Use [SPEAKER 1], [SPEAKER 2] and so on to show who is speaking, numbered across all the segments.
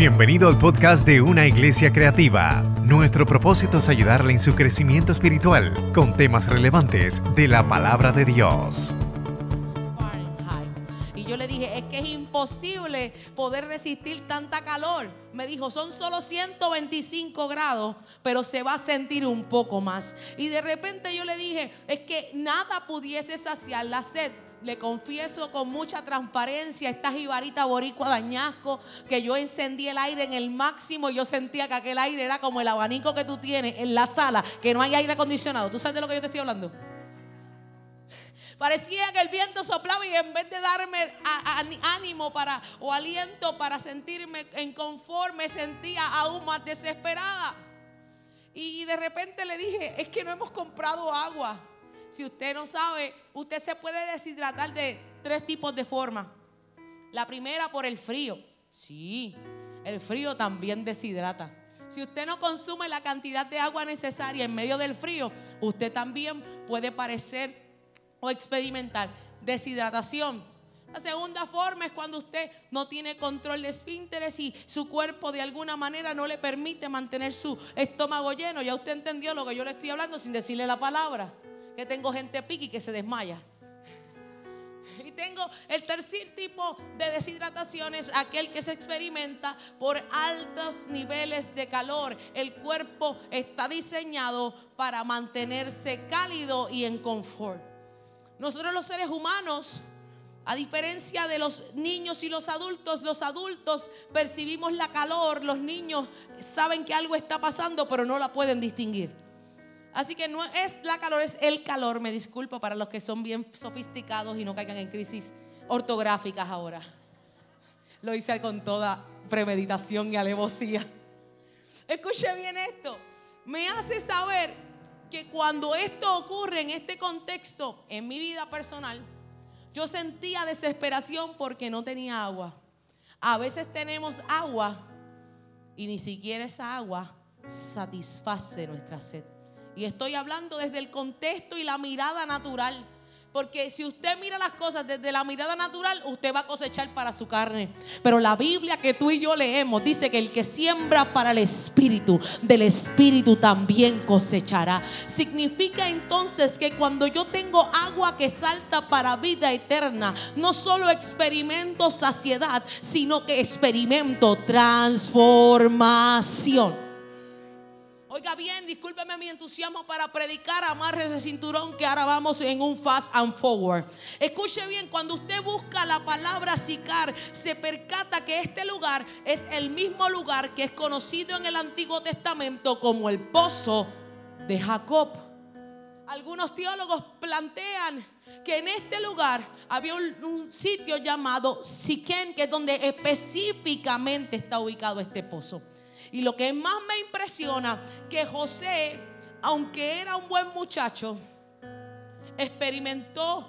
[SPEAKER 1] Bienvenido al podcast de Una Iglesia Creativa. Nuestro propósito es ayudarle en su crecimiento espiritual con temas relevantes de la palabra de Dios.
[SPEAKER 2] Y yo le dije, es que es imposible poder resistir tanta calor. Me dijo, son solo 125 grados, pero se va a sentir un poco más. Y de repente yo le dije, es que nada pudiese saciar la sed le confieso con mucha transparencia, esta jibarita boricua dañasco, que yo encendí el aire en el máximo y yo sentía que aquel aire era como el abanico que tú tienes en la sala, que no hay aire acondicionado. ¿Tú sabes de lo que yo te estoy hablando? Parecía que el viento soplaba y en vez de darme ánimo para o aliento para sentirme en confort, me sentía aún más desesperada. Y de repente le dije, es que no hemos comprado agua. Si usted no sabe, usted se puede deshidratar de tres tipos de formas. La primera por el frío. Sí, el frío también deshidrata. Si usted no consume la cantidad de agua necesaria en medio del frío, usted también puede parecer o experimentar deshidratación. La segunda forma es cuando usted no tiene control de esfínteres y su cuerpo de alguna manera no le permite mantener su estómago lleno. Ya usted entendió lo que yo le estoy hablando sin decirle la palabra que tengo gente piqui que se desmaya. Y tengo el tercer tipo de deshidratación es aquel que se experimenta por altos niveles de calor. El cuerpo está diseñado para mantenerse cálido y en confort. Nosotros los seres humanos, a diferencia de los niños y los adultos, los adultos percibimos la calor, los niños saben que algo está pasando, pero no la pueden distinguir. Así que no es la calor, es el calor. Me disculpo para los que son bien sofisticados y no caigan en crisis ortográficas ahora. Lo hice con toda premeditación y alevosía. Escuche bien esto. Me hace saber que cuando esto ocurre en este contexto, en mi vida personal, yo sentía desesperación porque no tenía agua. A veces tenemos agua y ni siquiera esa agua satisface nuestra sed. Y estoy hablando desde el contexto y la mirada natural. Porque si usted mira las cosas desde la mirada natural, usted va a cosechar para su carne. Pero la Biblia que tú y yo leemos dice que el que siembra para el Espíritu, del Espíritu también cosechará. Significa entonces que cuando yo tengo agua que salta para vida eterna, no solo experimento saciedad, sino que experimento transformación. Oiga bien, discúlpeme mi entusiasmo para predicar, amarre ese cinturón que ahora vamos en un fast and forward. Escuche bien, cuando usted busca la palabra sicar, se percata que este lugar es el mismo lugar que es conocido en el Antiguo Testamento como el pozo de Jacob. Algunos teólogos plantean que en este lugar había un, sitio llamado Siquén, que es donde específicamente está ubicado este pozo. Y lo que más me impresiona, que José, aunque era un buen muchacho, experimentó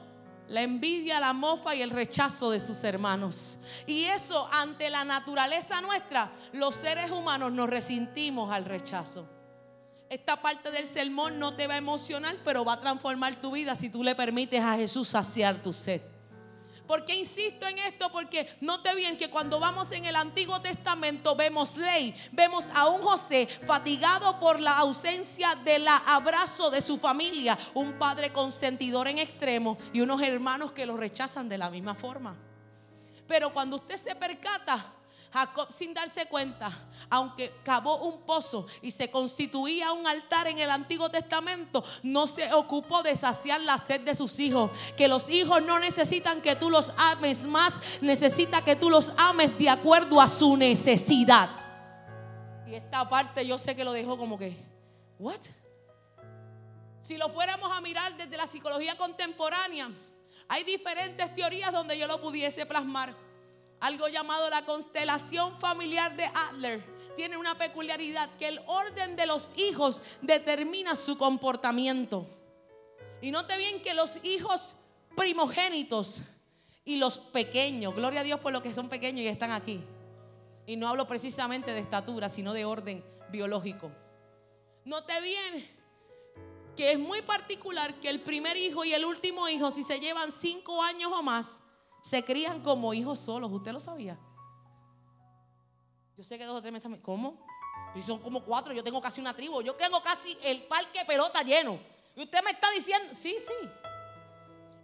[SPEAKER 2] la envidia, la mofa y el rechazo de sus hermanos. Y eso ante la naturaleza nuestra, los seres humanos nos resentimos al rechazo. Esta parte del sermón no te va a emocionar, pero va a transformar tu vida si tú le permites a Jesús saciar tu sed. ¿Por qué insisto en esto? Porque note bien que cuando vamos en el Antiguo Testamento vemos ley, vemos a un José fatigado por la ausencia del abrazo de su familia, un padre consentidor en extremo y unos hermanos que lo rechazan de la misma forma. Pero cuando usted se percata, Jacob sin darse cuenta, aunque cavó un pozo y se constituía un altar en el Antiguo Testamento, no se ocupó de saciar la sed de sus hijos. Que los hijos no necesitan que tú los ames más, necesita que tú los ames de acuerdo a su necesidad. Y esta parte yo sé que lo dejó como que, ¿what? Si lo fuéramos a mirar desde la psicología contemporánea, hay diferentes teorías donde yo lo pudiese plasmar algo llamado la constelación familiar de Adler. Tiene una peculiaridad que el orden de los hijos determina su comportamiento. Y note bien que los hijos primogénitos y los pequeños, gloria a Dios por los que son pequeños y están aquí. Y no hablo precisamente de estatura, sino de orden biológico. Note bien que es muy particular que el primer hijo y el último hijo, si se llevan cinco años o más, se crían como hijos solos. ¿Usted lo sabía? Yo sé que dos o tres me están. ¿Cómo? Y son como cuatro, yo tengo casi una tribu. Yo tengo casi el parque pelota lleno. Y usted me está diciendo, sí, sí.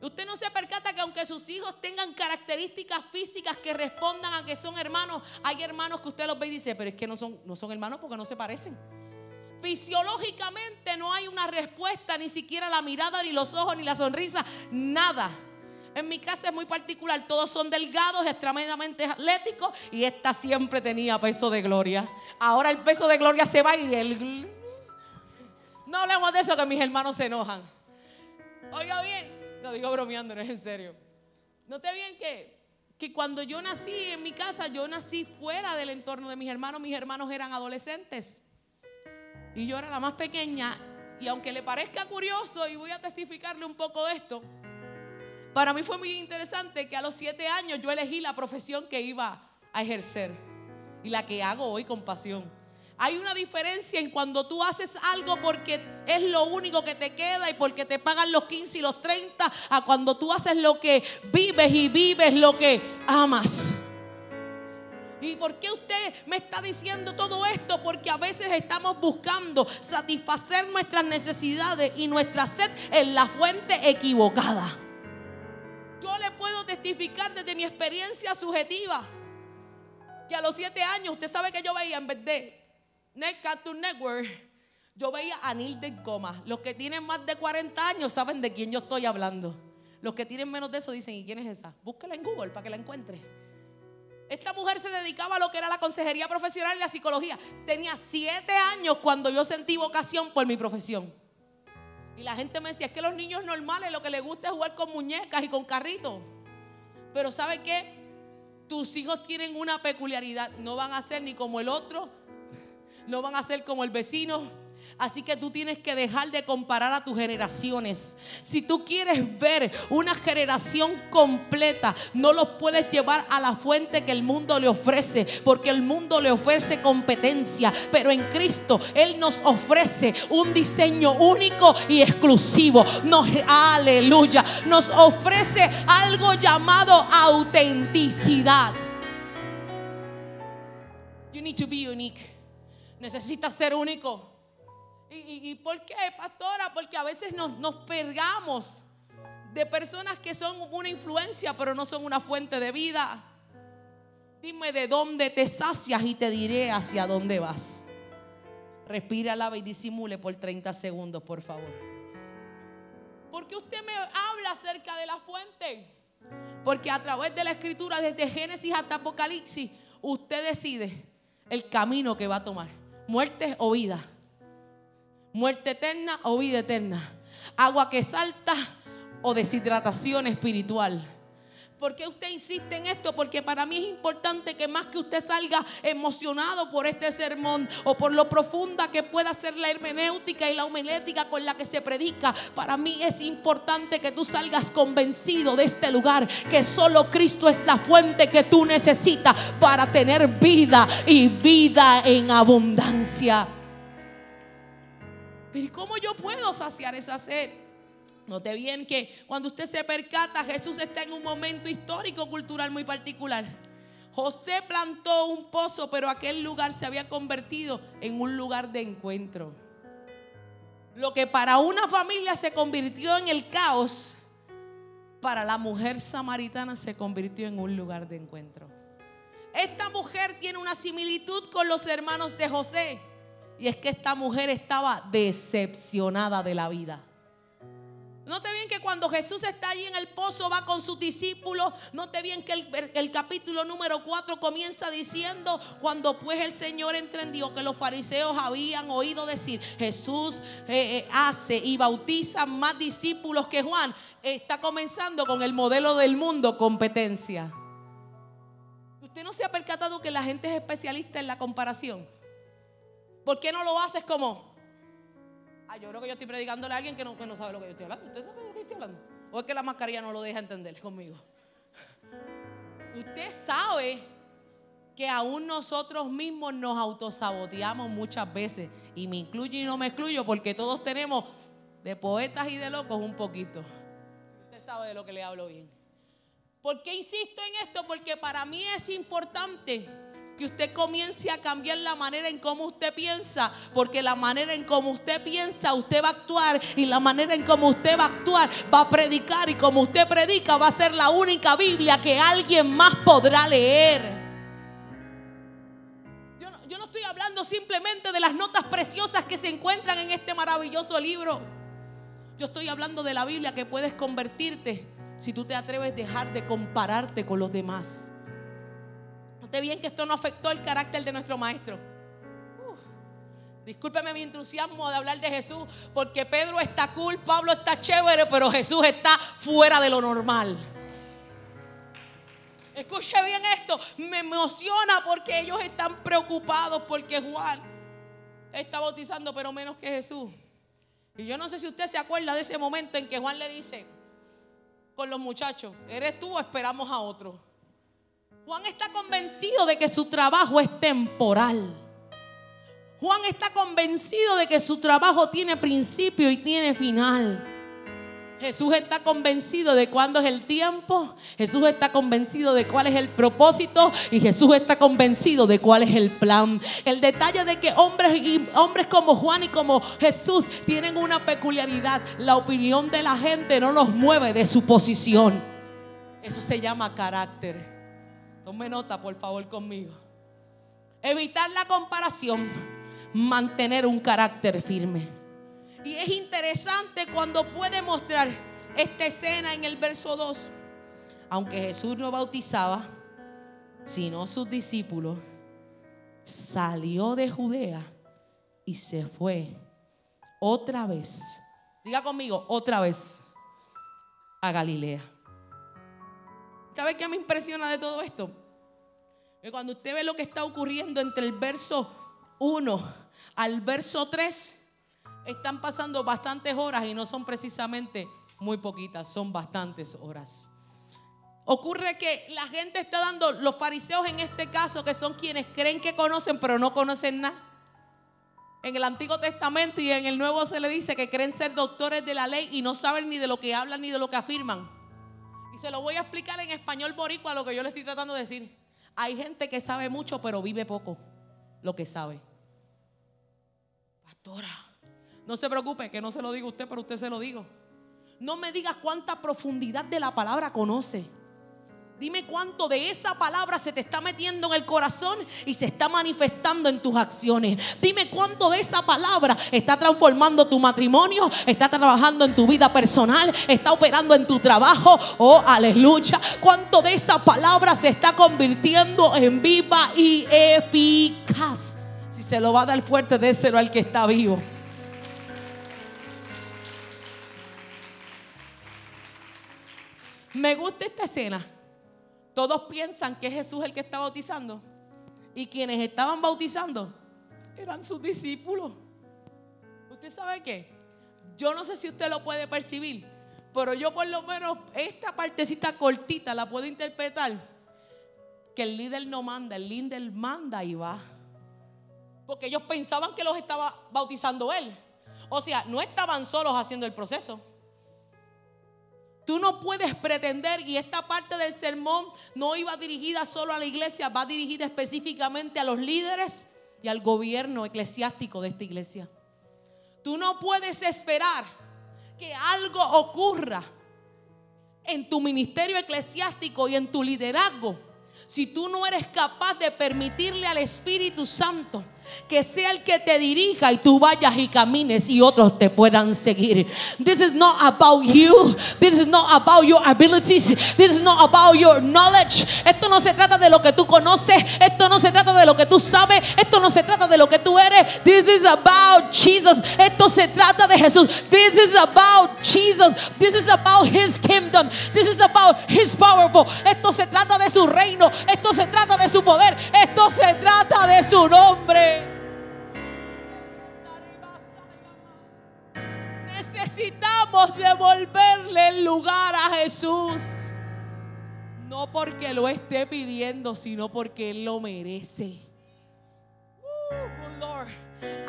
[SPEAKER 2] Usted no se percata que aunque sus hijos tengan características físicas que respondan a que son hermanos, hay hermanos que usted los ve y dice, pero es que no son, no son hermanos porque no se parecen. Fisiológicamente no hay una respuesta, ni siquiera la mirada, ni los ojos, ni la sonrisa, nada. En mi casa es muy particular, todos son delgados, extremadamente atléticos y esta siempre tenía peso de gloria. Ahora el peso de gloria se va y el... No hablemos de eso que mis hermanos se enojan. Oiga bien, lo digo bromeando, no es en serio. Noté bien que, que cuando yo nací en mi casa, yo nací fuera del entorno de mis hermanos, mis hermanos eran adolescentes. Y yo era la más pequeña. Y aunque le parezca curioso, y voy a testificarle un poco de esto, para mí fue muy interesante que a los siete años yo elegí la profesión que iba a ejercer y la que hago hoy con pasión. Hay una diferencia en cuando tú haces algo porque es lo único que te queda y porque te pagan los 15 y los 30, a cuando tú haces lo que vives y vives lo que amas. ¿Y por qué usted me está diciendo todo esto? Porque a veces estamos buscando satisfacer nuestras necesidades y nuestra sed en la fuente equivocada. Testificar desde mi experiencia subjetiva que a los siete años, usted sabe que yo veía en vez de Net Cartoon Network, yo veía a Neil de Goma. Los que tienen más de 40 años saben de quién yo estoy hablando. Los que tienen menos de eso dicen, ¿y quién es esa? Búsquela en Google para que la encuentre. Esta mujer se dedicaba a lo que era la consejería profesional y la psicología. Tenía siete años cuando yo sentí vocación por mi profesión. Y la gente me decía, es que los niños normales lo que les gusta es jugar con muñecas y con carritos. Pero ¿sabe qué? Tus hijos tienen una peculiaridad. No van a ser ni como el otro, no van a ser como el vecino, Así que tú tienes que dejar de comparar a tus generaciones. Si tú quieres ver una generación completa, no los puedes llevar a la fuente que el mundo le ofrece, porque el mundo le ofrece competencia, pero en Cristo Él nos ofrece un diseño único y exclusivo. Nos, aleluya, nos ofrece algo llamado autenticidad. You need to be unique. Necesitas ser único. ¿Y, por qué, pastora? Porque a veces nos, nos pergamos de personas que son una influencia, pero no son una fuente de vida. Dime de dónde te sacias y te diré hacia dónde vas. Respira, alaba y disimule por 30 segundos, por favor. Porque usted me habla acerca de la fuente. Porque a través de la escritura, desde Génesis hasta Apocalipsis, usted decide el camino que va a tomar. Muerte o vida muerte eterna o vida eterna, agua que salta o deshidratación espiritual. ¿Por qué usted insiste en esto? Porque para mí es importante que más que usted salga emocionado por este sermón o por lo profunda que pueda ser la hermenéutica y la homilética con la que se predica, para mí es importante que tú salgas convencido de este lugar, que solo Cristo es la fuente que tú necesitas para tener vida y vida en abundancia. Cómo yo puedo saciar esa sed? Note bien que cuando usted se percata, Jesús está en un momento histórico, cultural muy particular. José plantó un pozo, pero aquel lugar se había convertido en un lugar de encuentro. Lo que para una familia se convirtió en el caos, para la mujer samaritana se convirtió en un lugar de encuentro. Esta mujer tiene una similitud con los hermanos de José. Y es que esta mujer estaba decepcionada de la vida. Note bien que cuando Jesús está allí en el pozo, va con sus discípulos. Note bien que el, capítulo número 4 comienza diciendo, cuando pues el Señor entendió que los fariseos habían oído decir, Jesús eh, eh, hace y bautiza más discípulos que Juan, está comenzando con el modelo del mundo, competencia. ¿Usted no se ha percatado que la gente es especialista en la comparación? ¿Por qué no lo haces como? Ah, yo creo que yo estoy predicándole a alguien que no, sabe lo que yo estoy hablando. ¿Usted sabe lo que estoy hablando? ¿O es que la mascarilla no lo deja entender conmigo? Usted sabe que aún nosotros mismos nos autosaboteamos muchas veces. Y me incluyo y no me excluyo porque todos tenemos de poetas y de locos un poquito. Usted sabe de lo que le hablo bien. ¿Por qué insisto en esto? Porque para mí es importante que usted comience a cambiar la manera en cómo usted piensa, porque la manera en cómo usted piensa, usted va a actuar y la manera en cómo usted va a actuar, va a predicar y como usted predica va a ser la única Biblia que alguien más podrá leer. Yo no, estoy hablando simplemente de las notas preciosas que se encuentran en este maravilloso libro. Yo estoy hablando de la Biblia que puedes convertirte si tú te atreves a dejar de compararte con los demás. Note bien que esto no afectó el carácter de nuestro maestro. discúlpeme mi entusiasmo de hablar de Jesús, porque Pedro está cool, Pablo está chévere, pero Jesús está fuera de lo normal. Escuche bien esto, me emociona porque ellos están preocupados porque Juan está bautizando, pero menos que Jesús. Y yo no sé si usted se acuerda de ese momento en que Juan le dice con los muchachos, ¿eres tú o esperamos a otro? Juan está convencido de que su trabajo es temporal. Juan está convencido de que su trabajo tiene principio y tiene final. Jesús está convencido de cuándo es el tiempo. Jesús está convencido de cuál es el propósito. Y Jesús está convencido de cuál es el plan. El detalle de que hombres, hombres como Juan y como Jesús tienen una peculiaridad. La opinión de la gente no los mueve de su posición. Eso se llama carácter. Tome nota, por favor, conmigo. Evitar la comparación, mantener un carácter firme. Y es interesante cuando puede mostrar esta escena en el verso 2. Aunque Jesús no bautizaba, sino sus discípulos, salió de Judea y se fue otra vez. Diga conmigo, otra vez a Galilea. ¿Sabe qué me impresiona de todo esto? Que cuando usted ve lo que está ocurriendo entre el verso 1 al verso 3, están pasando bastantes horas y no son precisamente muy poquitas, son bastantes horas. Ocurre que la gente está dando, los fariseos en este caso, que son quienes creen que conocen, pero no conocen nada. En el Antiguo Testamento y en el Nuevo se le dice que creen ser doctores de la ley y no saben ni de lo que hablan ni de lo que afirman. Se lo voy a explicar en español boricua lo que yo le estoy tratando de decir. Hay gente que sabe mucho, pero vive poco lo que sabe. Pastora, no se preocupe, que no se lo diga usted, pero usted se lo digo. No me digas cuánta profundidad de la palabra conoce. Dime cuánto de esa palabra se te está metiendo en el corazón y se está manifestando en tus acciones. Dime cuánto de esa palabra está transformando tu matrimonio, está trabajando en tu vida personal, está operando en tu trabajo. Oh, aleluya. Cuánto de esa palabra se está convirtiendo en viva y eficaz. Si se lo va a dar fuerte, déselo al que está vivo. Me gusta esta escena todos piensan que es Jesús el que está bautizando. Y quienes estaban bautizando eran sus discípulos. ¿Usted sabe qué? Yo no sé si usted lo puede percibir, pero yo por lo menos esta partecita cortita la puedo interpretar. Que el líder no manda, el líder manda y va. Porque ellos pensaban que los estaba bautizando él. O sea, no estaban solos haciendo el proceso. Tú no puedes pretender, y esta parte del sermón no iba dirigida solo a la iglesia, va dirigida específicamente a los líderes y al gobierno eclesiástico de esta iglesia. Tú no puedes esperar que algo ocurra en tu ministerio eclesiástico y en tu liderazgo si tú no eres capaz de permitirle al Espíritu Santo que sea el que te dirija y tú vayas y camines y otros te puedan seguir. This is not about you. This is not about your abilities. This is not about your knowledge. Esto no se trata de lo que tú conoces. Esto no se trata de lo que tú sabes. Esto no se trata de lo que tú eres. This is about Jesus. Esto se trata de Jesús. This is about Jesus. This is about His kingdom. This is about His powerful. Esto se trata de su reino. Esto se trata de su poder. Esto se trata de su nombre. Necesitamos devolverle el lugar a Jesús. No porque lo esté pidiendo, sino porque Él lo merece.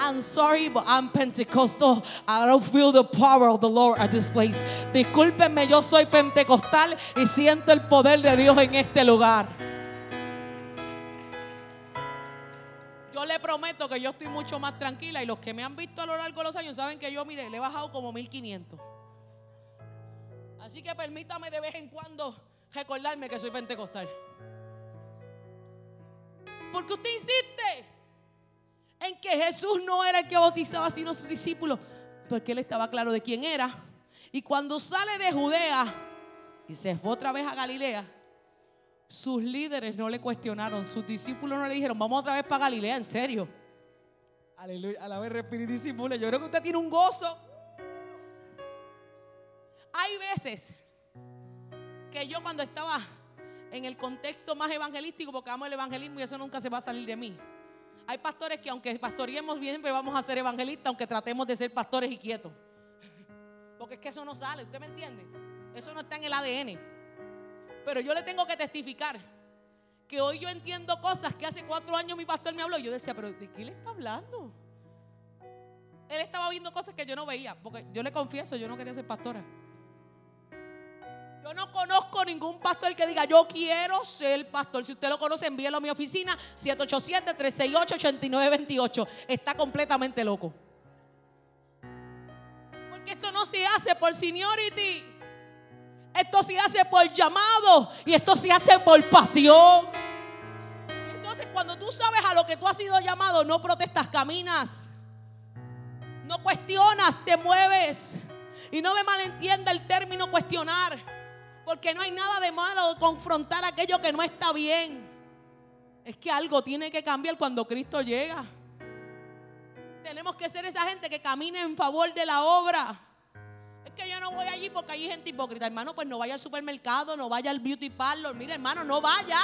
[SPEAKER 2] I'm sorry, but I'm Pentecostal. I don't feel the power of the Lord at this place. Discúlpenme, yo soy pentecostal y siento el poder de Dios en este lugar. Yo le prometo que yo estoy mucho más tranquila y los que me han visto a lo largo de los años saben que yo, mire, le he bajado como 1500. Así que permítame de vez en cuando recordarme que soy pentecostal. Porque usted insiste en que Jesús no era el que bautizaba sino sus discípulos, porque él estaba claro de quién era. Y cuando sale de Judea y se fue otra vez a Galilea, sus líderes no le cuestionaron, sus discípulos no le dijeron, vamos otra vez para Galilea, en serio. Aleluya, a la vez Yo creo que usted tiene un gozo. Hay veces que yo cuando estaba en el contexto más evangelístico, porque amo el evangelismo y eso nunca se va a salir de mí. Hay pastores que aunque pastoreemos bien, pero vamos a ser evangelistas, aunque tratemos de ser pastores y quietos. Porque es que eso no sale, ¿usted me entiende? Eso no está en el ADN. Pero yo le tengo que testificar que hoy yo entiendo cosas que hace cuatro años mi pastor me habló. Y yo decía, pero ¿de qué le está hablando? Él estaba viendo cosas que yo no veía. Porque yo le confieso, yo no quería ser pastora. Yo no conozco ningún pastor que diga, yo quiero ser pastor. Si usted lo conoce, envíelo a mi oficina, 787-368-8928. Está completamente loco. Porque esto no se hace por seniority. Esto se hace por llamado y esto se hace por pasión. Entonces, cuando tú sabes a lo que tú has sido llamado, no protestas, caminas. No cuestionas, te mueves. Y no me malentienda el término cuestionar. Porque no hay nada de malo confrontar aquello que no está bien. Es que algo tiene que cambiar cuando Cristo llega. Tenemos que ser esa gente que camine en favor de la obra que yo no voy allí porque hay gente hipócrita. Hermano, pues no vaya al supermercado, no vaya al beauty parlor. Mira, hermano, no vaya.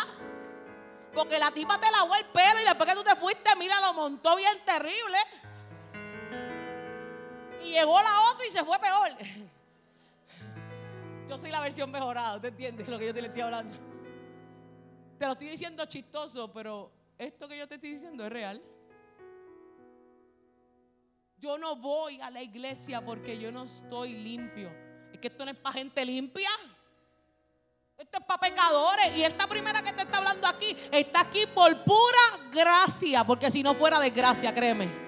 [SPEAKER 2] Porque la tipa te lavó el pelo y después que tú te fuiste, mira, lo montó bien terrible. Y llegó la otra y se fue peor. Yo soy la versión mejorada, ¿usted entiende lo que yo te estoy hablando? Te lo estoy diciendo chistoso, pero esto que yo te estoy diciendo es real. Yo no voy a la iglesia porque yo no estoy limpio. Es que esto no es para gente limpia. Esto es para pecadores. Y esta primera que te está hablando aquí está aquí por pura gracia. Porque si no fuera desgracia, créeme.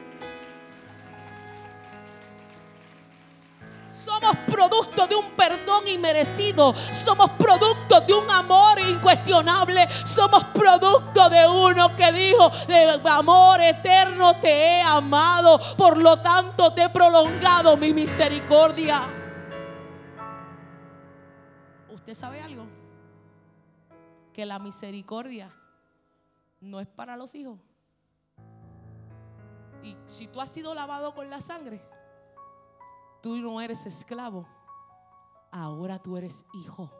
[SPEAKER 2] Somos producto de un perdón inmerecido. Somos producto de un amor incuestionable. Somos producto de uno que dijo, de amor eterno te he amado. Por lo tanto te he prolongado mi misericordia. ¿Usted sabe algo? Que la misericordia no es para los hijos. Y si tú has sido lavado con la sangre, tú no eres esclavo, ahora tú eres hijo.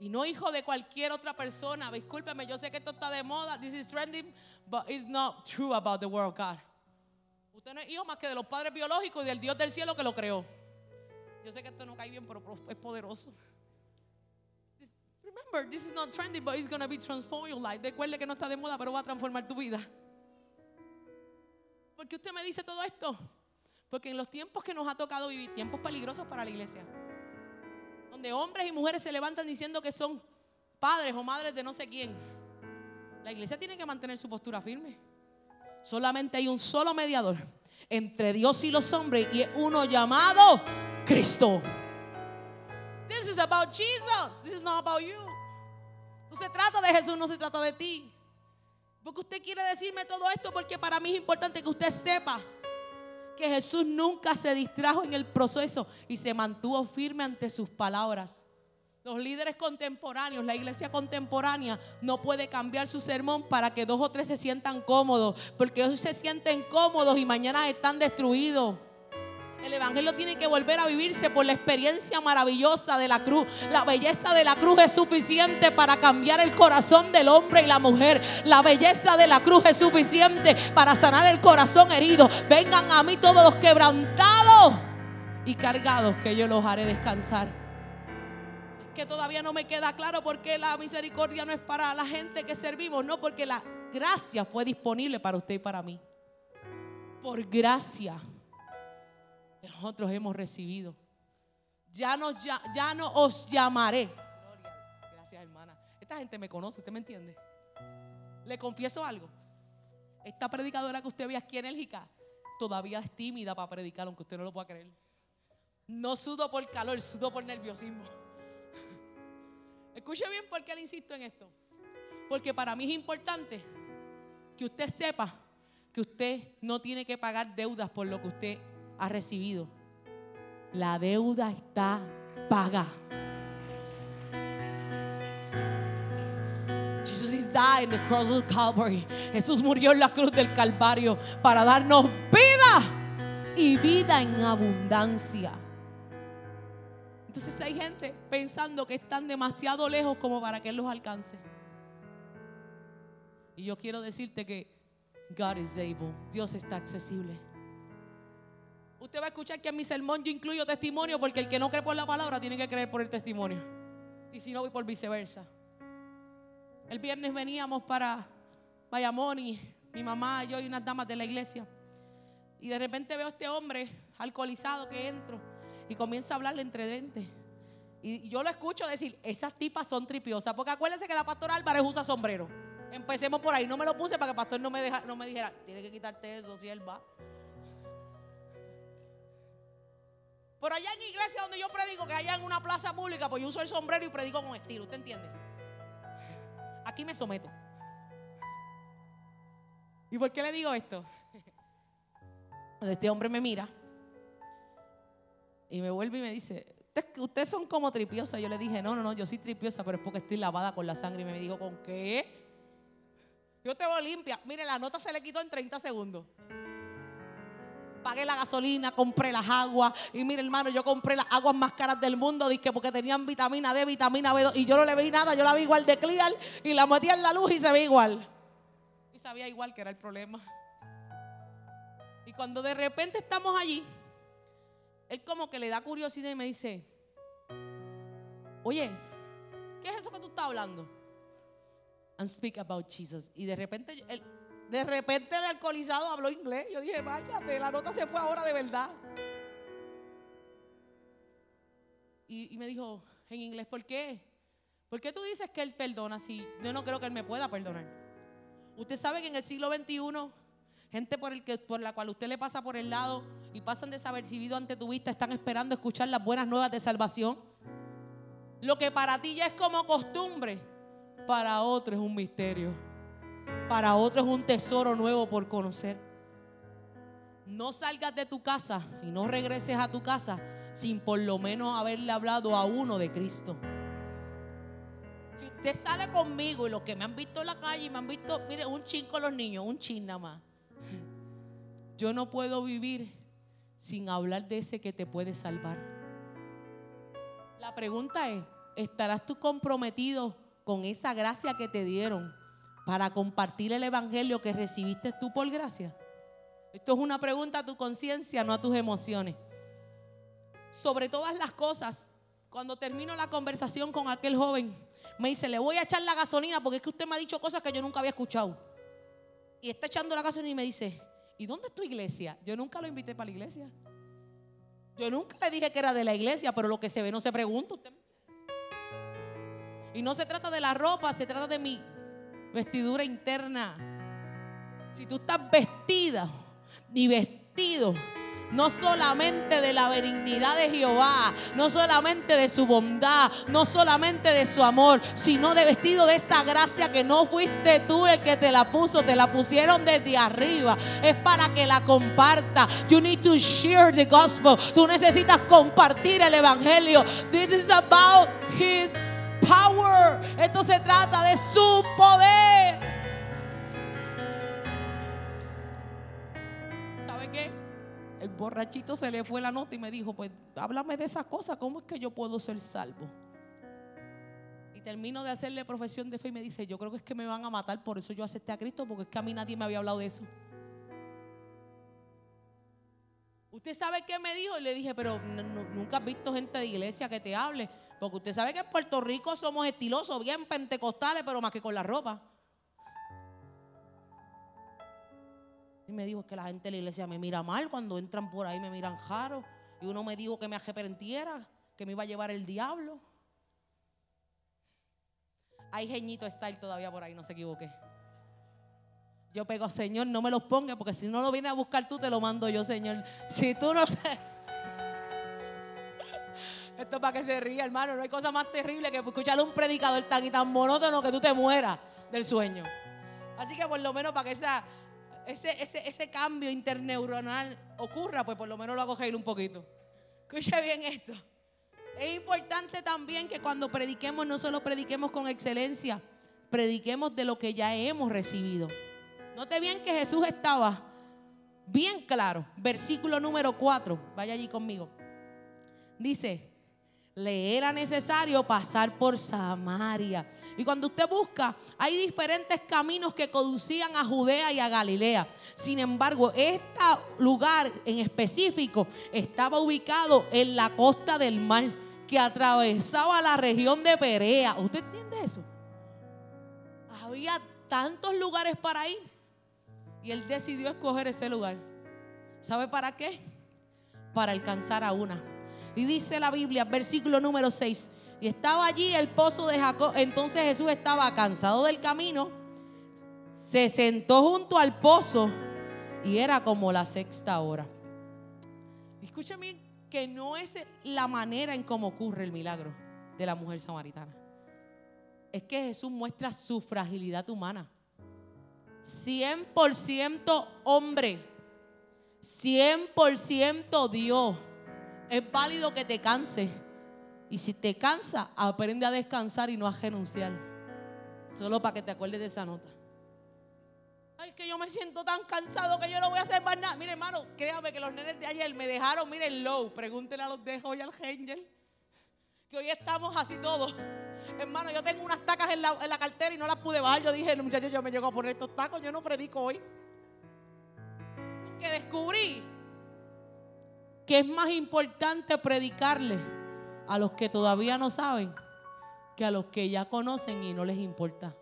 [SPEAKER 2] Y no hijo de cualquier otra persona. Discúlpeme, yo sé que esto está de moda. This is trending, but it's not true about the world God. Usted no es hijo más que de los padres biológicos y del Dios del cielo que lo creó. Yo sé que esto no cae bien, pero es poderoso. remember, this is not trending, but it's going to be transform your life. Recuerde que no está de moda, pero va a transformar tu vida. Porque usted me dice todo esto. Porque en los tiempos que nos ha tocado vivir, tiempos peligrosos para la iglesia, donde hombres y mujeres se levantan diciendo que son padres o madres de no sé quién, la iglesia tiene que mantener su postura firme. Solamente hay un solo mediador entre Dios y los hombres y es uno llamado Cristo. This is about Jesus. This is not about you. No se trata de Jesús, no se trata de ti. Porque usted quiere decirme todo esto porque para mí es importante que usted sepa que Jesús nunca se distrajo en el proceso y se mantuvo firme ante sus palabras. Los líderes contemporáneos, la iglesia contemporánea no puede cambiar su sermón para que dos o tres se sientan cómodos, porque hoy se sienten cómodos y mañana están destruidos. El Evangelio tiene que volver a vivirse por la experiencia maravillosa de la cruz. La belleza de la cruz es suficiente para cambiar el corazón del hombre y la mujer. La belleza de la cruz es suficiente para sanar el corazón herido. Vengan a mí todos los quebrantados y cargados que yo los haré descansar. Es que todavía no me queda claro por qué la misericordia no es para la gente que servimos, no porque la gracia fue disponible para usted y para mí. Por gracia nosotros hemos recibido. Ya no, ya, ya no os llamaré. Gracias, hermana. Esta gente me conoce, ¿usted me entiende? Le confieso algo. Esta predicadora que usted ve aquí enérgica, todavía es tímida para predicar, aunque usted no lo pueda creer. No sudo por calor, sudo por nerviosismo. Escuche bien por qué le insisto en esto. Porque para mí es importante que usted sepa que usted no tiene que pagar deudas por lo que usted ha recibido. La deuda está paga. Jesus died in the cross of Calvary. Jesús murió en la cruz del Calvario para darnos vida y vida en abundancia. Entonces hay gente pensando que están demasiado lejos como para que Él los alcance. Y yo quiero decirte que God is able. Dios está accesible. Usted va a escuchar que en mi sermón yo incluyo testimonio porque el que no cree por la palabra tiene que creer por el testimonio. Y si no, voy por viceversa. El viernes veníamos para Bayamón y mi mamá, yo y unas damas de la iglesia. Y de repente veo a este hombre alcoholizado que entro y comienza a hablarle entre dentes. Y yo lo escucho decir, esas tipas son tripiosas. Porque acuérdense que la pastora Álvarez usa sombrero. Empecemos por ahí. No me lo puse para que el pastor no me, deja, no me dijera, tiene que quitarte eso si Por allá en iglesia donde yo predico, que allá en una plaza pública, pues yo uso el sombrero y predico con estilo. ¿Usted entiende? Aquí me someto. ¿Y por qué le digo esto? Este hombre me mira y me vuelve y me dice, ustedes son como tripiosas. Yo le dije, no, no, no, yo soy tripiosa, pero es porque estoy lavada con la sangre. Y me dijo, ¿con qué? Yo te voy limpia. Mire, la nota se le quitó en 30 segundos. Pagué la gasolina, compré las aguas. Y mire, hermano, yo compré las aguas más caras del mundo. Dije porque tenían vitamina D, vitamina B2. Y yo no le vi nada. Yo la vi igual de clear. Y la metí en la luz y se ve igual. Y sabía igual que era el problema. Y cuando de repente estamos allí, él como que le da curiosidad y me dice: Oye, ¿qué es eso que tú estás hablando? and speak about Jesus. Y de repente, el, de repente el alcoholizado habló inglés. Yo dije, váyate, la nota se fue ahora de verdad. Y, me dijo en inglés, ¿por qué? ¿Por qué tú dices que Él perdona si yo no creo que Él me pueda perdonar? Usted sabe que en el siglo XXI, gente por, el que, por la cual usted le pasa por el lado y pasan desapercibido ante tu vista, están esperando escuchar las buenas nuevas de salvación. Lo que para ti ya es como costumbre para otro es un misterio. Para otro es un tesoro nuevo por conocer. No salgas de tu casa y no regreses a tu casa sin por lo menos haberle hablado a uno de Cristo. Si usted sale conmigo y los que me han visto en la calle y me han visto, mire, un chin con los niños, un chin nada más. Yo no puedo vivir sin hablar de ese que te puede salvar. La pregunta es, ¿estarás tú comprometido con esa gracia que te dieron para compartir el evangelio que recibiste tú por gracia? Esto es una pregunta a tu conciencia, no a tus emociones. Sobre todas las cosas, cuando termino la conversación con aquel joven, me dice, le voy a echar la gasolina porque es que usted me ha dicho cosas que yo nunca había escuchado. Y está echando la gasolina y me dice, ¿y dónde es tu iglesia? Yo nunca lo invité para la iglesia. Yo nunca le dije que era de la iglesia, pero lo que se ve no se pregunta. Y no se trata de la ropa, se trata de mi vestidura interna. Si tú estás vestida ni vestido, no solamente de la benignidad de Jehová, no solamente de su bondad, no solamente de su amor, sino de vestido de esa gracia que no fuiste tú el que te la puso, te la pusieron desde arriba. Es para que la comparta. You need to share the gospel. Tú necesitas compartir el evangelio. This is about his power. Esto se trata de su poder. ¿Sabe qué? El borrachito se le fue la nota y me dijo, pues háblame de esas cosas, ¿cómo es que yo puedo ser salvo? Y termino de hacerle profesión de fe y me dice, yo creo que es que me van a matar, por eso yo acepté a Cristo, porque es que a mí nadie me había hablado de eso. ¿Usted sabe qué me dijo? Y le dije, pero nunca has visto gente de iglesia que te hable. Porque usted sabe que en Puerto Rico somos estilosos, bien pentecostales, pero más que con la ropa. Y me dijo que la gente de la iglesia me mira mal cuando entran por ahí, me miran jaro. Y uno me dijo que me arrepentiera, que me iba a llevar el diablo. Hay geñito style todavía por ahí, no se equivoque. Yo pego, Señor, no me los pongas, porque si no lo vienes a buscar tú, te lo mando yo, Señor. Si tú no te... Esto es para que se ría, hermano. No hay cosa más terrible que escuchar a un predicador tan tan monótono que tú te mueras del sueño. Así que por lo menos para que esa, ese, ese, ese cambio interneuronal ocurra, pues por lo menos lo hago un poquito. Escucha bien esto. Es importante también que cuando prediquemos no solo prediquemos con excelencia, prediquemos de lo que ya hemos recibido. Note bien que Jesús estaba bien claro. Versículo número 4. Vaya allí conmigo. Dice, le era necesario pasar por Samaria. Y cuando usted busca, hay diferentes caminos que conducían a Judea y a Galilea. Sin embargo, este lugar en específico estaba ubicado en la costa del mar que atravesaba la región de Perea. ¿Usted entiende eso? Había tantos lugares para ir. Y él decidió escoger ese lugar. ¿Sabe para qué? Para alcanzar a una. Y dice la Biblia, versículo número 6. Y estaba allí el pozo de Jacob. Entonces Jesús estaba cansado del camino. Se sentó junto al pozo. Y era como la sexta hora. Escúchame que no es la manera en cómo ocurre el milagro de la mujer samaritana. Es que Jesús muestra su fragilidad humana. 100% hombre. 100% Dios es válido que te canse. Y si te cansa, aprende a descansar y no a renunciar. Solo para que te acuerdes de esa nota. Ay, que yo me siento tan cansado que yo no voy a hacer más nada. Mire, hermano, créame que los nenes de ayer me dejaron, miren, low. Pregúntenle a los de hoy al Angel. Que hoy estamos así todos. Hermano, yo tengo unas tacas en la, en la cartera y no las pude bajar. Yo dije, muchachos, yo me llego a poner estos tacos. Yo no predico hoy. Que descubrí que es más importante predicarle a los que todavía no saben que a los que ya conocen y no les importa.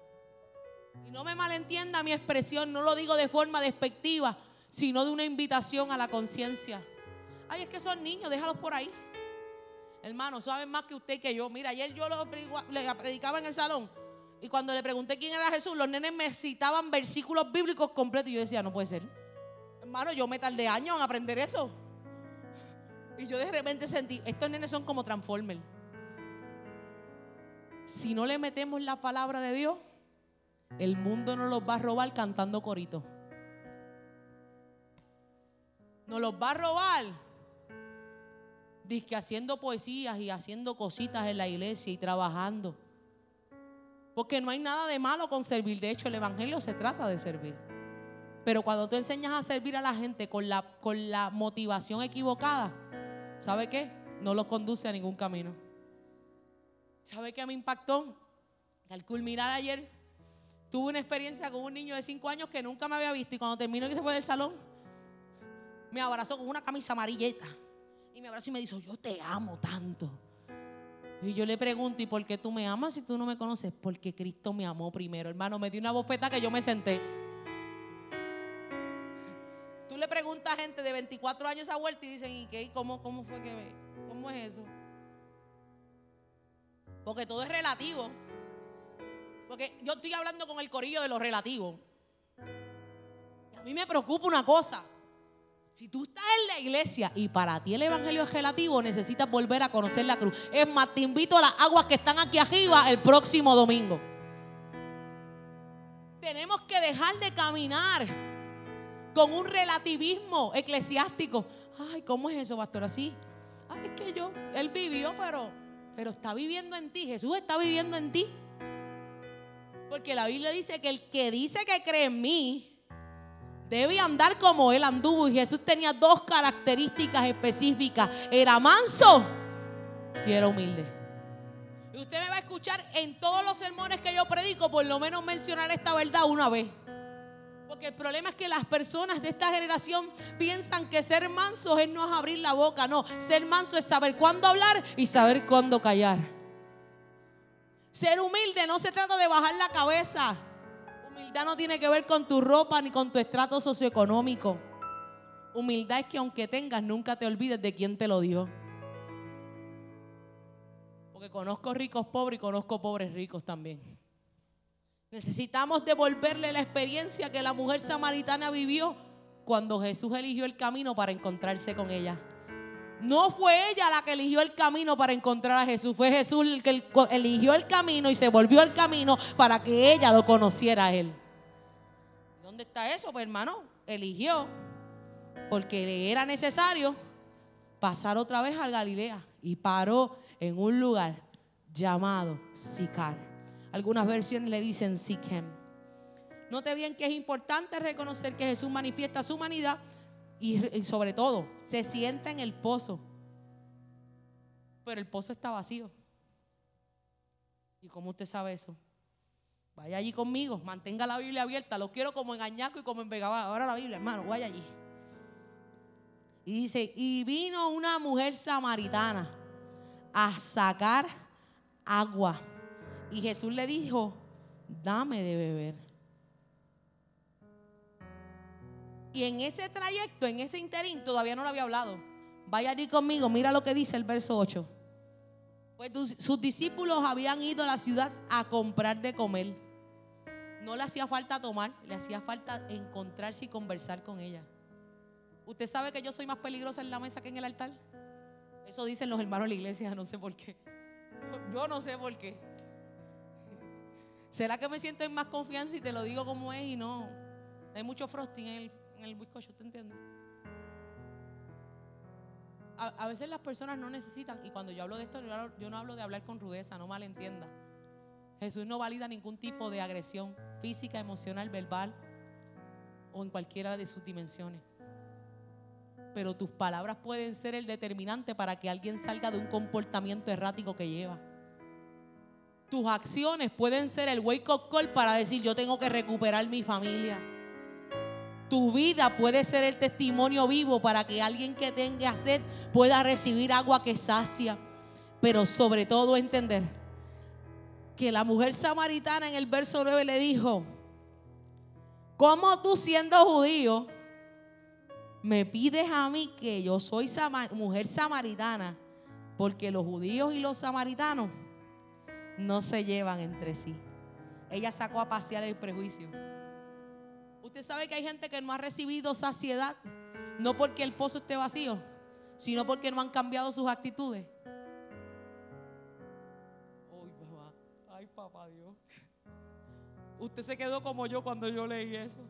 [SPEAKER 2] Y no me malentienda mi expresión, no lo digo de forma despectiva, sino de una invitación a la conciencia. Ay, es que son niños, déjalos por ahí. Hermano, saben más que usted que yo. Mira, ayer yo lo predicaba en el salón y cuando le pregunté quién era Jesús, los nenes me citaban versículos bíblicos completos y yo decía, no puede ser. Hermano, yo me tardé años en aprender eso. Y yo de repente sentí, estos nenes son como Transformers. Si no le metemos la palabra de Dios, el mundo nos los va a robar cantando corito. Nos los va a robar. Dice haciendo poesías y haciendo cositas en la iglesia y trabajando. Porque no hay nada de malo con servir. De hecho, el Evangelio se trata de servir. Pero cuando tú enseñas a servir a la gente con la, con la motivación equivocada, ¿sabe qué? No los conduce a ningún camino. ¿Sabe qué me impactó? Al culminar ayer, tuve una experiencia con un niño de 5 años que nunca me había visto y cuando terminó y se fue del salón, me abrazó con una camisa amarilleta y me abrazó y me dijo, yo te amo tanto. Y yo le pregunto, ¿y por qué tú me amas si tú no me conoces? Porque Cristo me amó primero. Hermano, me dio una bofeta que yo me senté. Gente de 24 años a vuelta y dicen, ¿y qué? ¿Cómo, cómo fue que ¿Cómo es eso? Porque todo es relativo. Porque yo estoy hablando con el corillo de lo relativo. Y a mí me preocupa una cosa. Si tú estás en la iglesia y para ti el evangelio es relativo, necesitas volver a conocer la cruz. Es más, te invito a las aguas que están aquí arriba el próximo domingo. Tenemos que dejar de caminar con un relativismo eclesiástico. Ay, ¿cómo es eso, pastor? Así. Ay, es que yo, él vivió, pero, pero está viviendo en ti. Jesús está viviendo en ti. Porque la Biblia dice que el que dice que cree en mí debe andar como él anduvo. Y Jesús tenía dos características específicas. Era manso y era humilde. Y usted me va a escuchar en todos los sermones que yo predico, por lo menos mencionar esta verdad una vez. Porque el problema es que las personas de esta generación piensan que ser manso es no abrir la boca. No, ser manso es saber cuándo hablar y saber cuándo callar. Ser humilde no se trata de bajar la cabeza. Humildad no tiene que ver con tu ropa ni con tu estrato socioeconómico. Humildad es que aunque tengas, nunca te olvides de quién te lo dio. Porque conozco ricos pobres y conozco pobres ricos también. Necesitamos devolverle la experiencia que la mujer samaritana vivió cuando Jesús eligió el camino para encontrarse con ella. No fue ella la que eligió el camino para encontrar a Jesús, fue Jesús el que eligió el camino y se volvió al camino para que ella lo conociera a él. ¿Dónde está eso, pues, hermano? Eligió porque le era necesario pasar otra vez al Galilea y paró en un lugar llamado Sicar. Algunas versiones le dicen Sichem. Note bien que es importante reconocer que Jesús manifiesta su humanidad y, sobre todo se sienta en el pozo. Pero el pozo está vacío. ¿Y cómo usted sabe eso? Vaya allí conmigo, mantenga la Biblia abierta. Lo quiero como en Añaco y como en Vegabá. Ahora la Biblia, hermano, vaya allí. Y dice, y vino una mujer samaritana a sacar agua. Y Jesús le dijo, dame de beber. Y en ese trayecto, en ese interín, todavía no lo había hablado. Vaya allí conmigo, mira lo que dice el verso 8. Pues sus discípulos habían ido a la ciudad a comprar de comer. No le hacía falta tomar, le hacía falta encontrarse y conversar con ella. ¿Usted sabe que yo soy más peligrosa en la mesa que en el altar? Eso dicen los hermanos de la iglesia, no sé por qué. Yo no sé por qué. ¿Será que me siento en más confianza y te lo digo como es y no? Hay mucho frosting en el el bizcocho, ¿te entiendes? A, veces las personas no necesitan, y cuando yo hablo de esto, yo, no hablo de hablar con rudeza, no malentienda. Jesús no valida ningún tipo de agresión física, emocional, verbal o en cualquiera de sus dimensiones. Pero tus palabras pueden ser el determinante para que alguien salga de un comportamiento errático que lleva. Tus acciones pueden ser el wake up call para decir yo tengo que recuperar mi familia. Tu vida puede ser el testimonio vivo para que alguien que tenga sed pueda recibir agua que sacia. Pero sobre todo entender que la mujer samaritana en el verso 9 le dijo, ¿cómo tú siendo judío me pides a mí que yo soy mujer samaritana? Porque los judíos y los samaritanos no se llevan entre sí. Ella sacó a pasear el prejuicio. Usted sabe que hay gente que no ha recibido saciedad, no porque el pozo esté vacío, sino porque no han cambiado sus actitudes. Ay, papá Dios. Usted se quedó como yo cuando yo leí eso.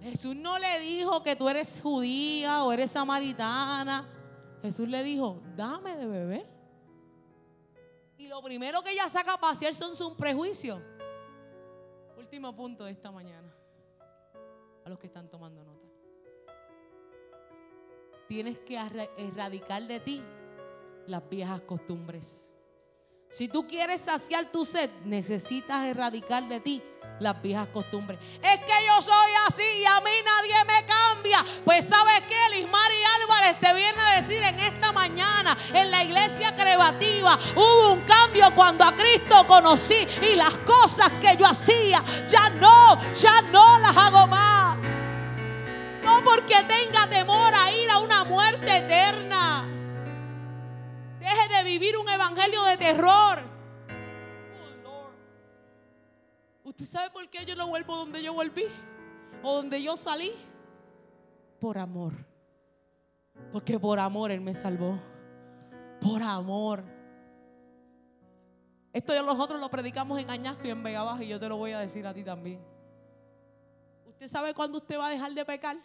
[SPEAKER 2] Jesús no le dijo que tú eres judía o eres samaritana. Jesús le dijo, dame de beber. Y lo primero que ella saca a pasear son sus prejuicios último punto de esta mañana, a los que están tomando nota. Tienes que erradicar de ti las viejas costumbres. Si tú quieres saciar tu sed, necesitas erradicar de ti las viejas costumbres. Es que yo soy así y a mí nadie me cambia. Pues sabes que Lismar y Álvarez te viene a decir en esta mañana en la iglesia creativa hubo un cambio cuando a Cristo conocí y las cosas que yo hacía ya no, ya no las hago más. No porque tenga evangelio de terror. ¿Usted sabe por qué yo no vuelvo donde yo volví? ¿O donde yo salí? Por amor. Porque por amor Él me salvó. Por amor. Esto ya nosotros lo predicamos en Añasco y en Vega Baja y yo te lo voy a decir a ti también. ¿Usted sabe cuándo usted va a dejar de pecar?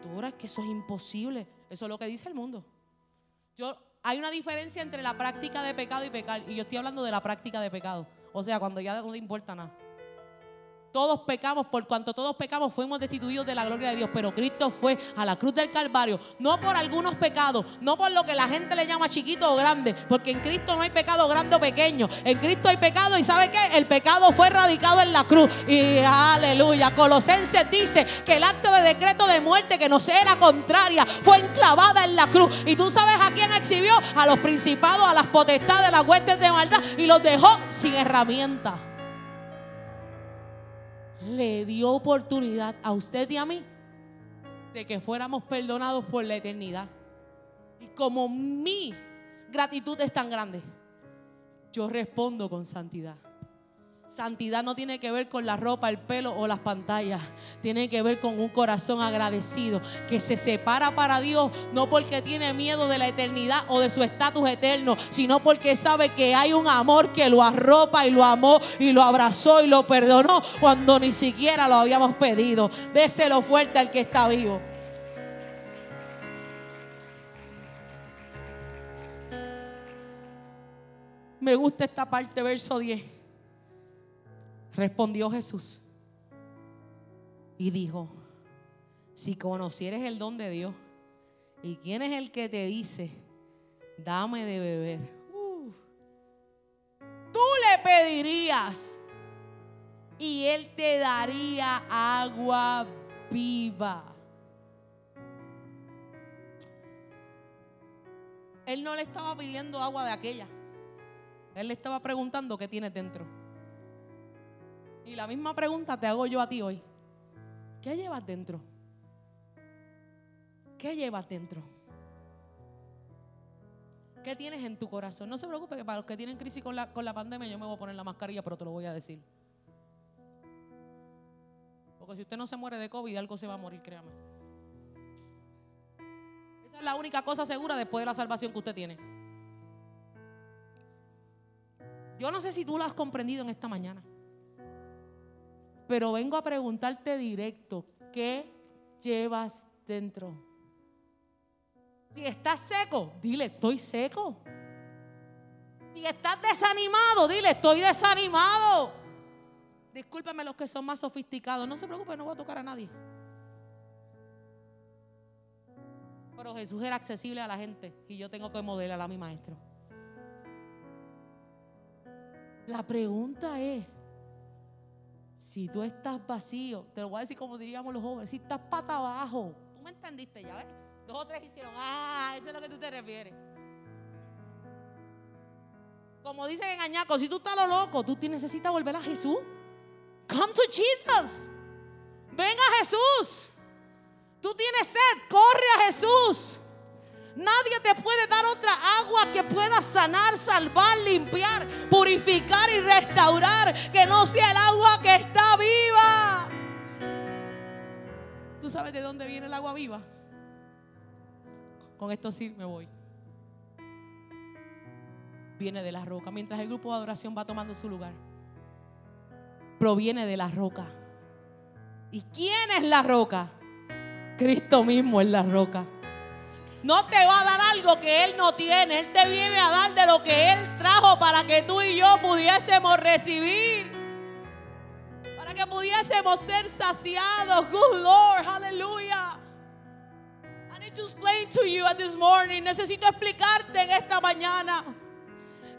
[SPEAKER 2] Pastora, es que eso es imposible. Eso es lo que dice el mundo. Yo, hay una diferencia entre la práctica de pecado y pecar. Y yo estoy hablando de la práctica de pecado. O sea, cuando ya no le importa nada. Todos pecamos, por cuanto todos pecamos, fuimos destituidos de la gloria de Dios. Pero Cristo fue a la cruz del Calvario, no por algunos pecados, no por lo que la gente le llama chiquito o grande, porque en Cristo no hay pecado grande o pequeño. En Cristo hay pecado y ¿sabe qué? El pecado fue radicado en la cruz. Y aleluya. Colosenses dice que el acto de decreto de muerte que nos era contraria fue enclavada en la cruz. Y tú sabes a quién exhibió? A los principados, a las potestades, a las huestes de maldad y los dejó sin herramientas le dio oportunidad a usted y a mí de que fuéramos perdonados por la eternidad. Y como mi gratitud es tan grande, yo respondo con santidad. Santidad no tiene que ver con la ropa, el pelo o las pantallas. Tiene que ver con un corazón agradecido que se separa para Dios no porque tiene miedo de la eternidad o de su estatus eterno, sino porque sabe que hay un amor que lo arropa y lo amó y lo abrazó y lo perdonó cuando ni siquiera lo habíamos pedido. Déselo fuerte al que está vivo. Me gusta esta parte, verso 10. Respondió Jesús y dijo, si conocieres el don de Dios y quién es el que te dice, dame de beber, uh, tú le pedirías y él te daría agua viva. Él no le estaba pidiendo agua de aquella. Él le estaba preguntando qué tienes dentro. Y la misma pregunta te hago yo a ti hoy. ¿Qué llevas dentro? ¿Qué llevas dentro? ¿Qué tienes en tu corazón? No se preocupe que para los que tienen crisis con la, con la pandemia yo me voy a poner la mascarilla, pero te lo voy a decir. Porque si usted no se muere de COVID, algo se va a morir, créame. Esa es la única cosa segura después de la salvación que usted tiene. Yo no sé si tú lo has comprendido en esta mañana. Pero vengo a preguntarte directo, ¿qué llevas dentro? Si estás seco, dile, estoy seco. Si estás desanimado, dile, estoy desanimado. Discúlpeme los que son más sofisticados. No se preocupe, no voy a tocar a nadie. Pero Jesús era accesible a la gente y yo tengo que modelar a mi maestro. La pregunta es, si tú estás vacío, te lo voy a decir como diríamos los jóvenes, si estás pata abajo, tú me entendiste ya, ¿ves? Dos o tres hicieron, ah, eso es lo que tú te refieres. Como dicen en Añaco, si tú estás lo loco, tú necesitas volver a Jesús. Come to Jesus. Venga Jesús. Tú tienes sed, corre a Jesús. Nadie te puede dar otra agua que pueda sanar, salvar, limpiar, purificar y restaurar que no sea el agua que está viva. ¿Tú sabes de dónde viene el agua viva? Con esto sí me voy. Viene de la roca. Mientras el grupo de adoración va tomando su lugar. Proviene de la roca. ¿Y quién es la roca? Cristo mismo es la roca no te va a dar algo que Él no tiene. Él te viene a dar de lo que Él trajo para que tú y yo pudiésemos recibir. Para que pudiésemos ser saciados. Good Lord, aleluya. I need to explain to you at this morning. Necesito explicarte en esta mañana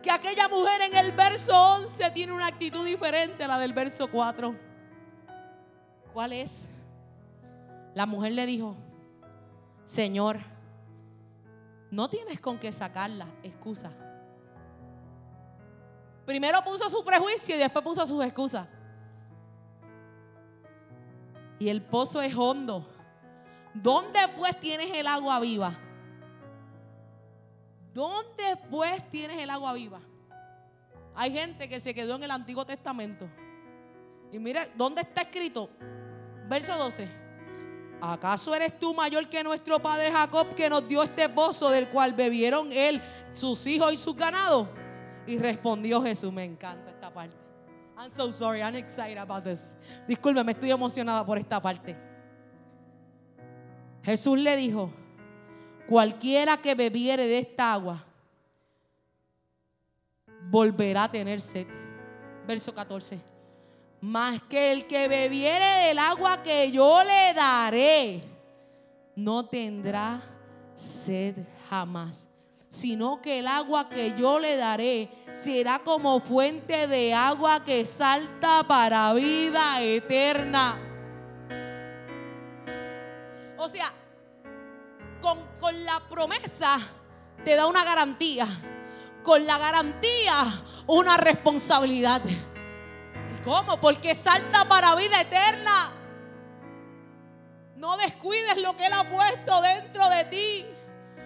[SPEAKER 2] que aquella mujer en el verso 11 tiene una actitud diferente a la del verso 4. ¿Cuál es? La mujer le dijo, Señor, no tienes con qué sacarla, excusa. Primero puso su prejuicio y después puso sus excusas. Y el pozo es hondo. ¿Dónde pues tienes el agua viva? ¿Dónde pues tienes el agua viva? Hay gente que se quedó en el Antiguo Testamento. Y mire, ¿dónde está escrito? Verso 12. ¿Acaso eres tú mayor que nuestro padre Jacob que nos dio este pozo del cual bebieron él, sus hijos y su ganado? Y respondió Jesús, me encanta esta parte. I'm so sorry, I'm excited about this. Disculpe, me estoy emocionada por esta parte. Jesús le dijo, cualquiera que bebiere de esta agua, volverá a tener sed. Verso 14 más que el que bebiere del agua que yo le daré, no tendrá sed jamás, sino que el agua que yo le daré será como fuente de agua que salta para vida eterna. O sea, con, con la promesa te da una garantía, con la garantía una responsabilidad. ¿Cómo? Porque salta para vida eterna. No descuides lo que Él ha puesto dentro de ti.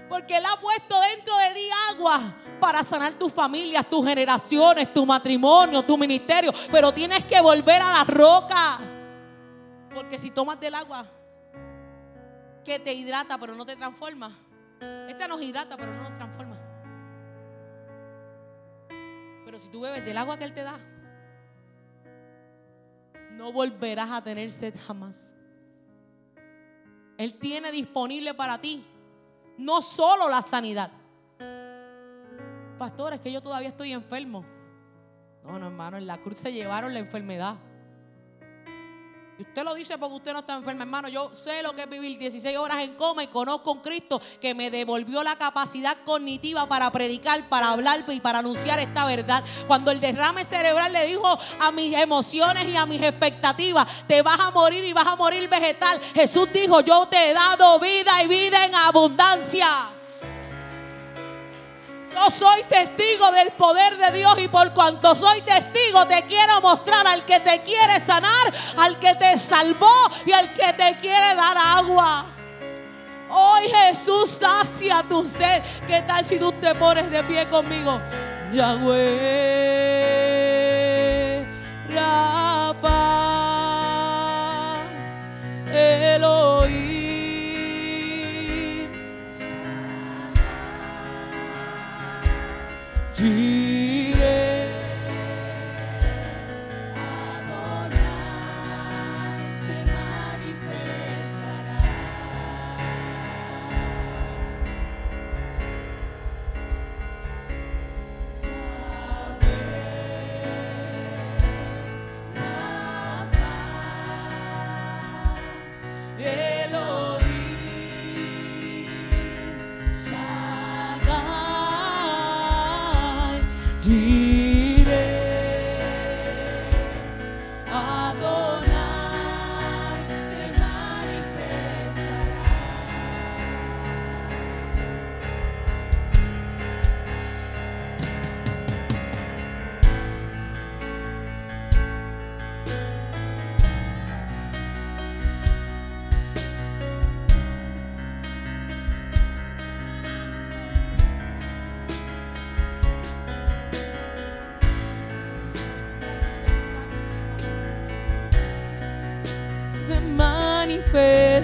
[SPEAKER 2] Porque Él ha puesto dentro de ti agua para sanar tus familias, tus generaciones, tu matrimonio, tu ministerio. Pero tienes que volver a la roca. Porque si tomas del agua que te hidrata pero no te transforma, esta nos hidrata pero no nos transforma. Pero si tú bebes del agua que Él te da, no volverás a tener sed jamás. Él tiene disponible para ti no solo la sanidad. Pastor, es que yo todavía estoy enfermo. No, no, hermano, en la cruz se llevaron la enfermedad. Y usted lo dice porque usted no está enfermo, hermano. Yo sé lo que es vivir 16 horas en coma y conozco a un Cristo que me devolvió la capacidad cognitiva para predicar, para hablar y para anunciar esta verdad. Cuando el derrame cerebral le dijo a mis emociones y a mis expectativas, te vas a morir y vas a morir vegetal. Jesús dijo, yo te he dado vida y vida en abundancia. Yo soy testigo del poder de Dios y por cuanto soy testigo te quiero mostrar al que te quiere sanar, al que te salvó y al que te quiere dar agua. Hoy Jesús sacia tu sed. ¿Qué tal si tú te pones de pie conmigo? Yahweh,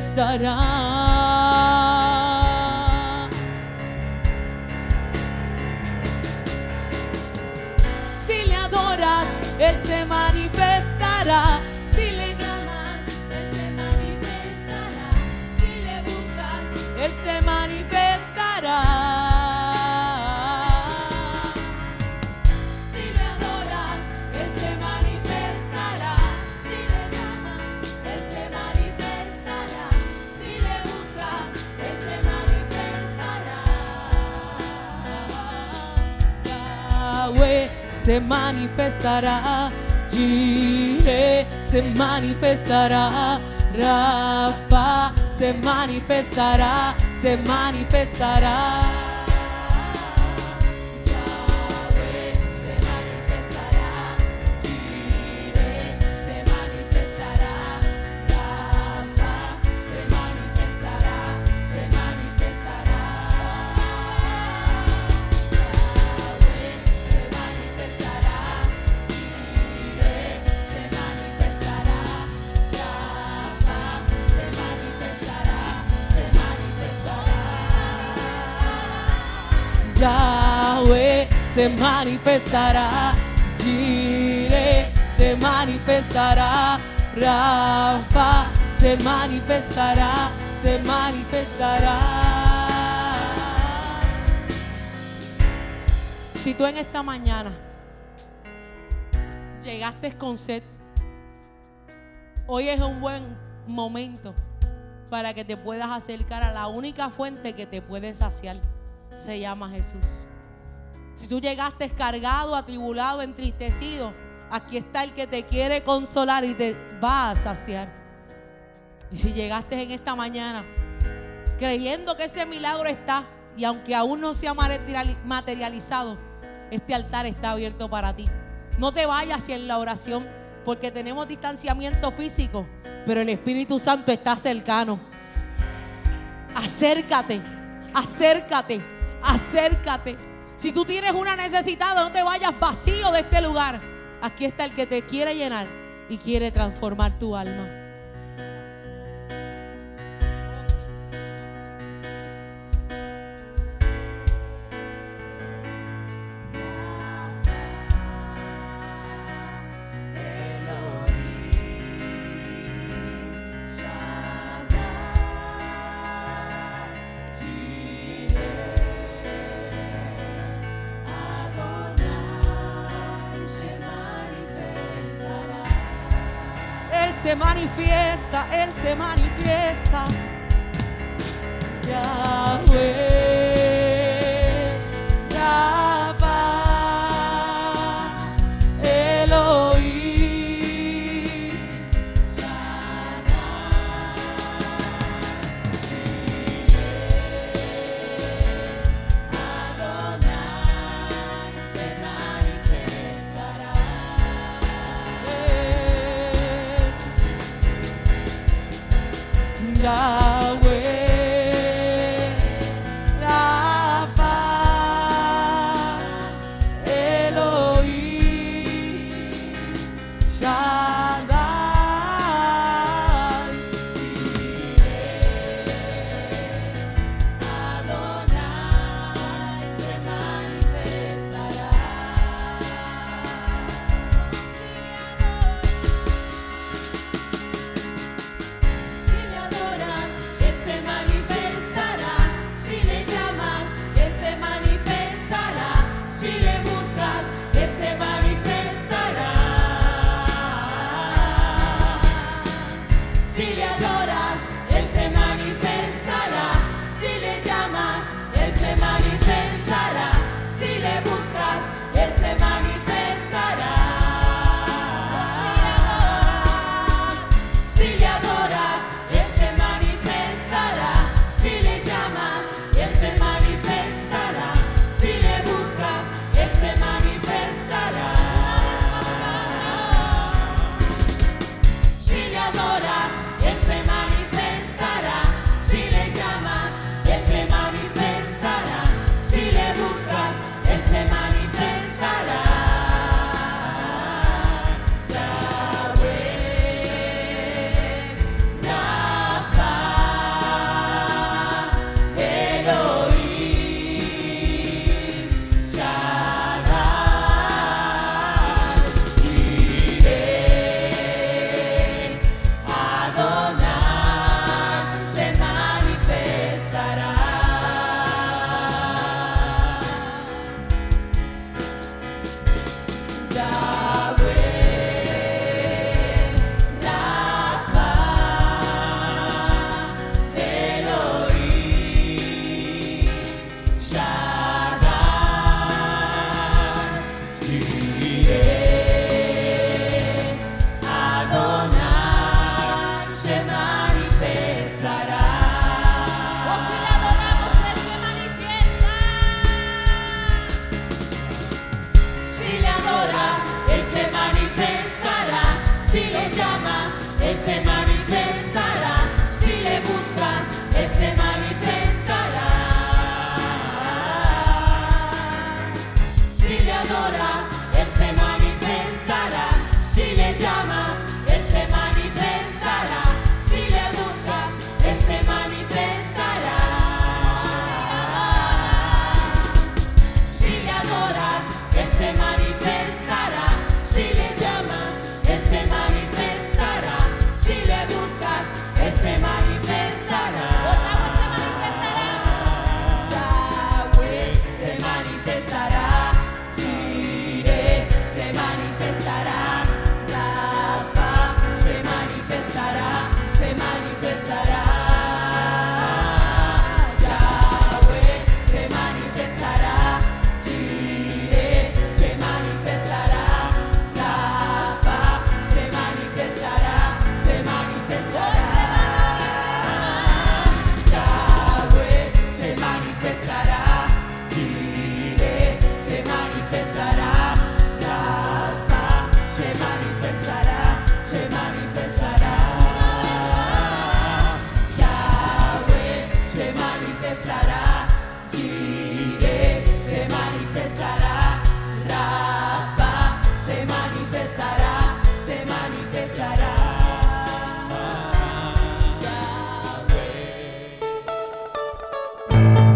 [SPEAKER 2] Si le adoras, Él se manifestará. Si le clamas, Él se manifestará. Si le buscas, Él se manifestará. Se manifestará. Jireh se manifestará. Rafa se manifestará. Se manifestará. Manifestará, Jireh se manifestará, Rafa se manifestará, se manifestará. Si tú en esta mañana llegaste con sed, hoy es un buen momento para que te puedas acercar a la única fuente que te puede saciar. Se llama Jesús. Si tú llegaste cargado, atribulado, entristecido, aquí está el que te quiere consolar y te va a saciar. Y si llegaste en esta mañana creyendo que ese milagro está y aunque aún no se ha materiali- materializado, este altar está abierto para ti. No te vayas en la oración porque tenemos distanciamiento físico, pero el Espíritu Santo está cercano. Acércate, Acércate, acércate. Si tú tienes una necesidad, no te vayas vacío de este lugar. Aquí está el que te quiere llenar y quiere transformar tu alma. Se manifiesta.